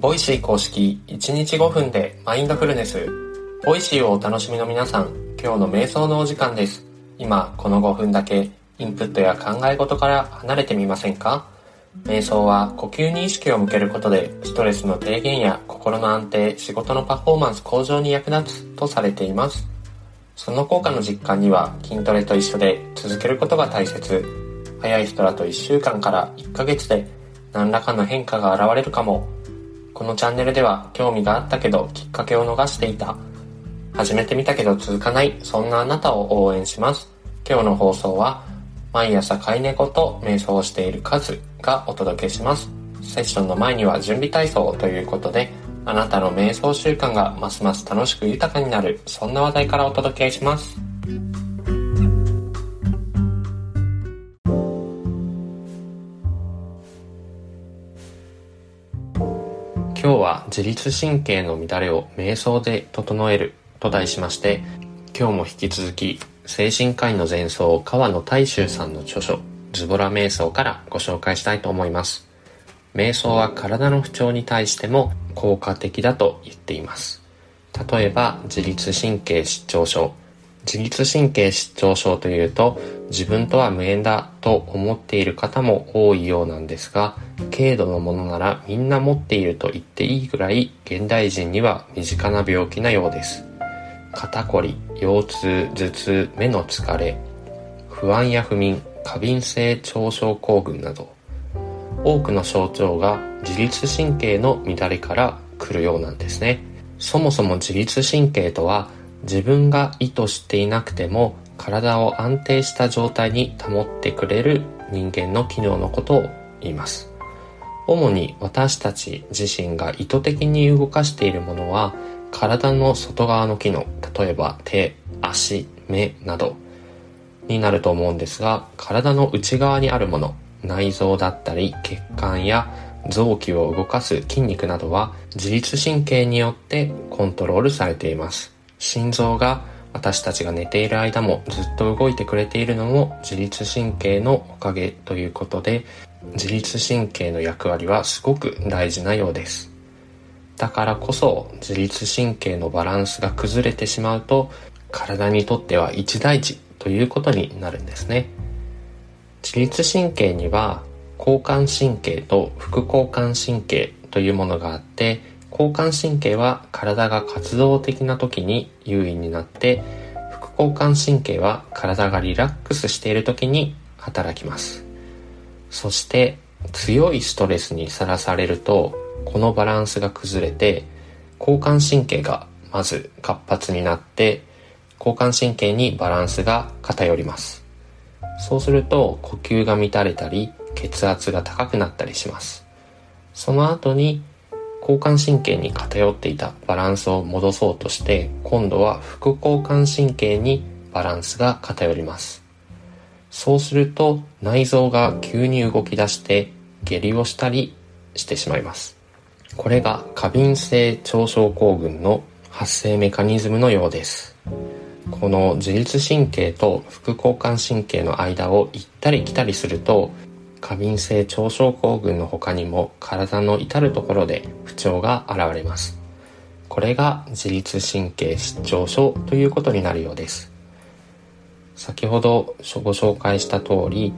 Voicy 公式1日5分でマインドフルネス。 Voicy をお楽しみの皆さん、今日の瞑想のお時間です。今、この5分だけインプットや考え事から離れてみませんか？瞑想は呼吸に意識を向けることでストレスの低減や心の安定、仕事のパフォーマンス向上に役立つとされています。その効果の実感には筋トレと一緒で続けることが大切。早い人だと1週間から1ヶ月で何らかの変化が現れるかも。このチャンネルでは興味があったけどきっかけを逃していた。始めてみたけど続かない、そんなあなたを応援します。今日の放送は毎朝飼い猫と瞑想をしているカズがお届けします。セッションの前には準備体操ということで、あなたの瞑想習慣がますます楽しく豊かになる、そんな話題からお届けします。自律神経の乱れを瞑想で整えると題しまして、今日も引き続き精神科医の前奏川野大衆さんの著書ズボラ瞑想からご紹介したいと思います。瞑想は体の不調に対しても効果的だと言っています。例えば自律神経失調症。自律神経失調症というと自分とは無縁だと思っている方も多いようなんですが軽度のものならみんな持っていると言っていいぐらい現代人には身近な病気なようです肩こり、腰痛、頭痛、目の疲れ、不安や不眠、過敏性腸症候群など、多くの症状が自律神経の乱れから来るようなんですね。そもそも自律神経とは自分が意図していなくても体を安定した状態に保ってくれる人間の機能のことを言います。主に私たち自身が意図的に動かしているものは体の外側の機能例えば手足目などになると思うんですが体の内側にあるもの内臓だったり血管や臓器を動かす筋肉などは自律神経によってコントロールされています心臓が私たちが寝ている間もずっと動いてくれているのも自律神経のおかげということで自律神経の役割はすごく大事なようです。だからこそ自律神経のバランスが崩れてしまうと体にとっては一大事ということになるんですね。自律神経には交感神経と副交感神経というものがあって交感神経は体が活動的な時に優位になって副交感神経は体がリラックスしている時に働きます。そして強いストレスにさらされるとこのバランスが崩れて交感神経がまず活発になって交感神経にバランスが偏ります。そうすると呼吸が乱れたり血圧が高くなったりします。その後に交感神経に偏っていたバランスを戻そうとして今度は副交感神経にバランスが偏ります。そうすると内臓が急に動き出して下痢をしたりしてしまいます。これが過敏性腸症候群の発生メカニズムのようです。この自律神経と副交感神経の間を行ったり来たりすると過敏性腸症候群の他にも体の至る所で不調が現れます。これが自律神経失調症ということになるようです。先ほどご紹介した通り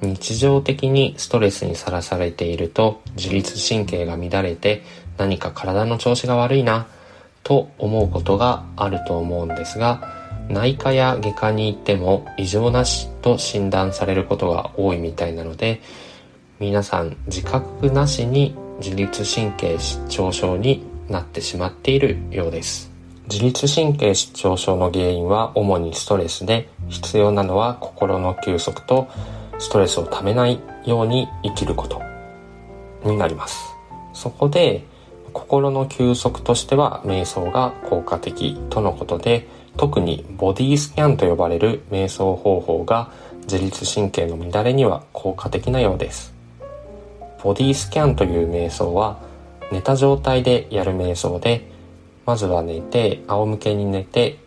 日常的にストレスにさらされていると自律神経が乱れて何か体の調子が悪いなと思うことがあると思うんですが内科や外科に行っても異常なしと診断されることが多いみたいなので皆さん自覚なしに自律神経失調症になってしまっているようです。自律神経失調症の原因は主にストレスで必要なのは心の休息とストレスをためないように生きることになります。そこで心の休息としては瞑想が効果的とのことで特にボディスキャンと呼ばれる瞑想方法が自律神経の乱れには効果的なようです。ボディスキャンという瞑想は寝た状態でやる瞑想でまずは寝て仰向けに寝て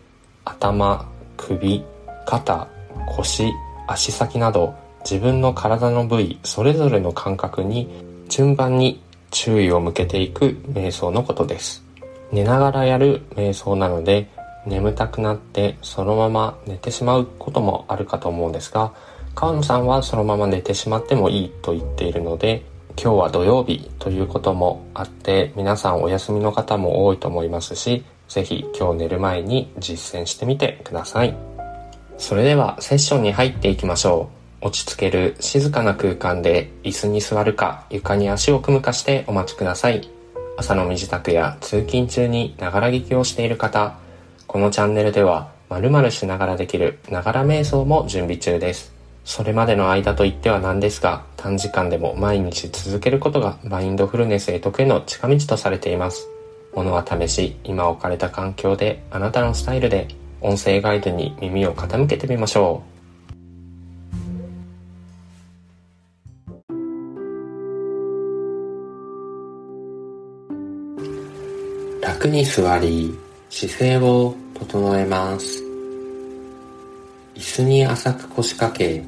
頭首肩腰足先など自分の体の部位それぞれの感覚に順番に注意を向けていく瞑想のことです。寝ながらやる瞑想なので眠たくなってそのまま寝てしまうこともあるかと思うんですが川野さんはそのまま寝てしまってもいいと言っているので今日は土曜日ということもあって皆さんお休みの方も多いと思いますしぜひ今日寝る前に実践してみてください。それではセッションに入っていきましょう。落ち着ける静かな空間で椅子に座るか床に足を組むかしてお待ちください。朝の身支度や通勤中にながら聞きをしている方このチャンネルでは〇〇しながらできるながら瞑想も準備中ですそれまでの間といってはなんですが、短時間でも毎日続けることがマインドフルネスへ得への近道とされています。ものは試し、今置かれた環境であなたのスタイルで音声ガイドに耳を傾けてみましょう。楽に座り、姿勢を整えます。椅子に浅く腰掛け、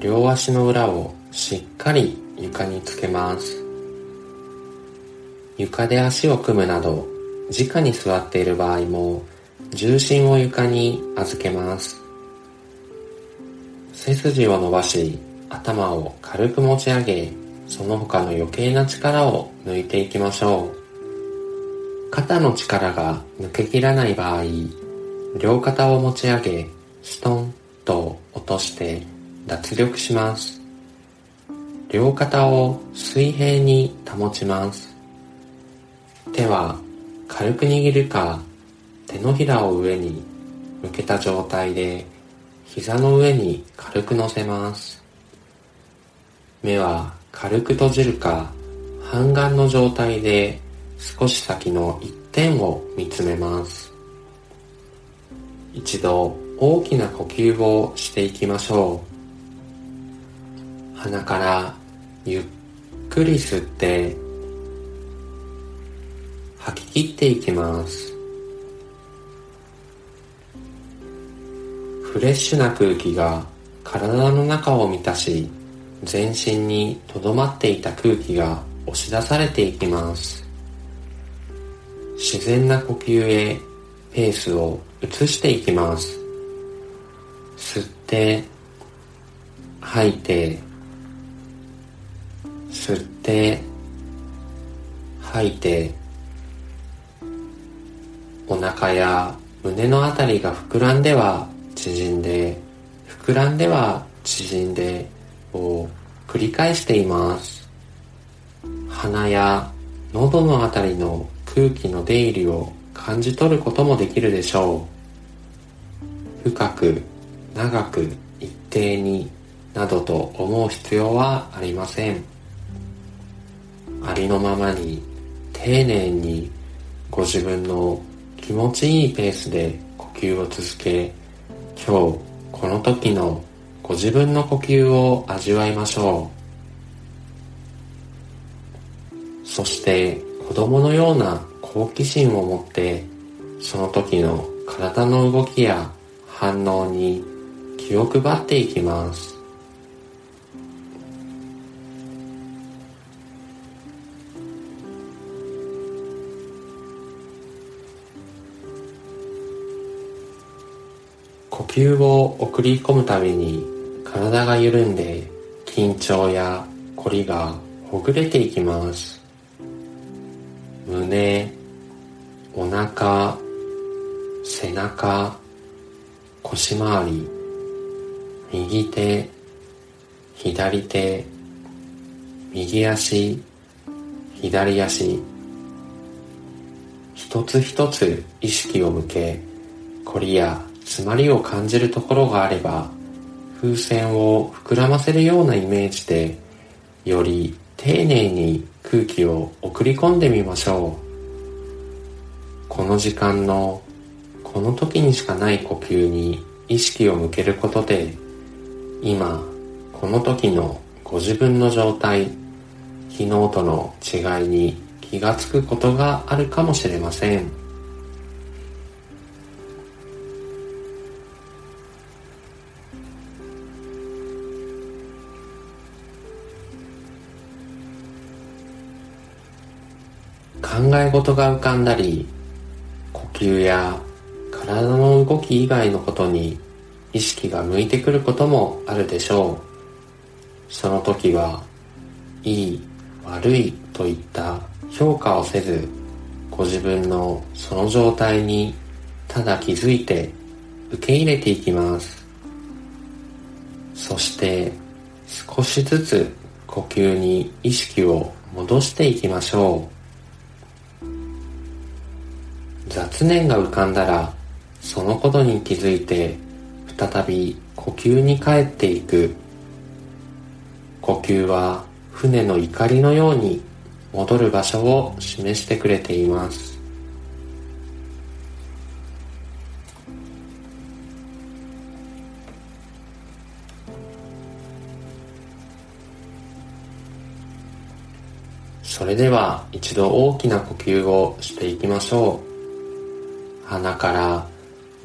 両足の裏をしっかり床につけます。床で足を組むなど直に座っている場合も重心を床に預けます。背筋を伸ばし頭を軽く持ち上げその他の余計な力を抜いていきましょう。肩の力が抜けきらない場合両肩を持ち上げストンと落として脱力します。両肩を水平に保ちます。手は軽く握るか手のひらを上に向けた状態で膝の上に軽く乗せます。目は軽く閉じるか半眼の状態で少し先の一点を見つめます。一度大きな呼吸をしていきましょう。鼻からゆっくり吸って吐き切っていきますフレッシュな空気が体の中を満たし全身にとどまっていた空気が押し出されていきます自然な呼吸へペースを移していきます。吸って吐いて吸って吐いてお腹や胸のあたりが膨らんでは縮んで膨らんでは縮んでを繰り返しています。鼻や喉のあたりの空気の出入りを感じ取ることもできるでしょう深く長く一定になどと思う必要はありません。ありのままに丁寧にご自分の気持ちいいペースで呼吸を続け今日この時のご自分の呼吸を味わいましょうそして子供のような好奇心を持ってその時の体の動きや反応に気を配っていきます。呼吸を送り込むたびに体が緩んで緊張や凝りがほぐれていきます。胸腰回り右手左手右足左足。一つ一つ意識を向け凝りや詰まりを感じるところがあれば風船を膨らませるようなイメージでより丁寧に空気を送り込んでみましょう。この時間のこの時にしかない呼吸に意識を向けることで今この時のご自分の状態昨日との違いに気がつくことがあるかもしれません。考え事が浮かんだり呼吸や体の動き以外のことに意識が向いてくることもあるでしょう。その時はいい悪いといった評価をせずご自分のその状態にただ気づいて受け入れていきます。そして少しずつ呼吸に意識を戻していきましょう。雑念が浮かんだらそのことに気づいて再び呼吸に帰っていく。呼吸は船の怒りのように戻る場所を示してくれています。それでは一度大きな呼吸をしていきましょう。鼻から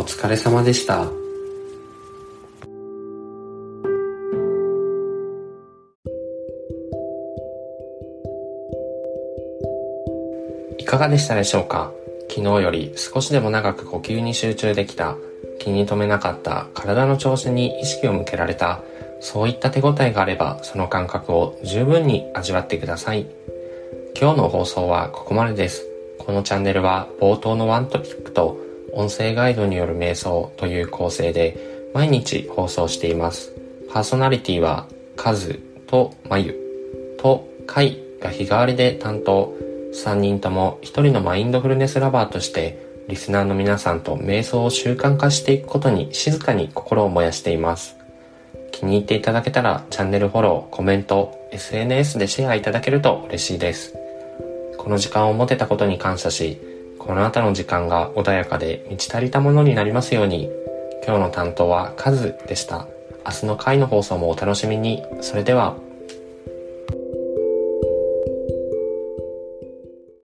お疲れ様でした。いかがでしたでしょうか？昨日より少しでも長く呼吸に集中できた気に留めなかった体の調子に意識を向けられたそういった手応えがあればその感覚を十分に味わってください。今日の放送はここまでです。このチャンネルは冒頭のワントピックと音声ガイドによる瞑想という構成で毎日放送していますパーソナリティはカズとマユとカイが日替わりで担当3人とも1人のマインドフルネスラバーとしてリスナーの皆さんと瞑想を習慣化していくことに静かに心を燃やしています。気に入っていただけたらチャンネルフォロー、コメント、SNS でシェアいただけると嬉しいです。この時間を持てたことに感謝し、この後の時間が穏やかで満ち足りたものになりますように、今日の担当はカズでした。明日の回の放送もお楽しみに。それでは。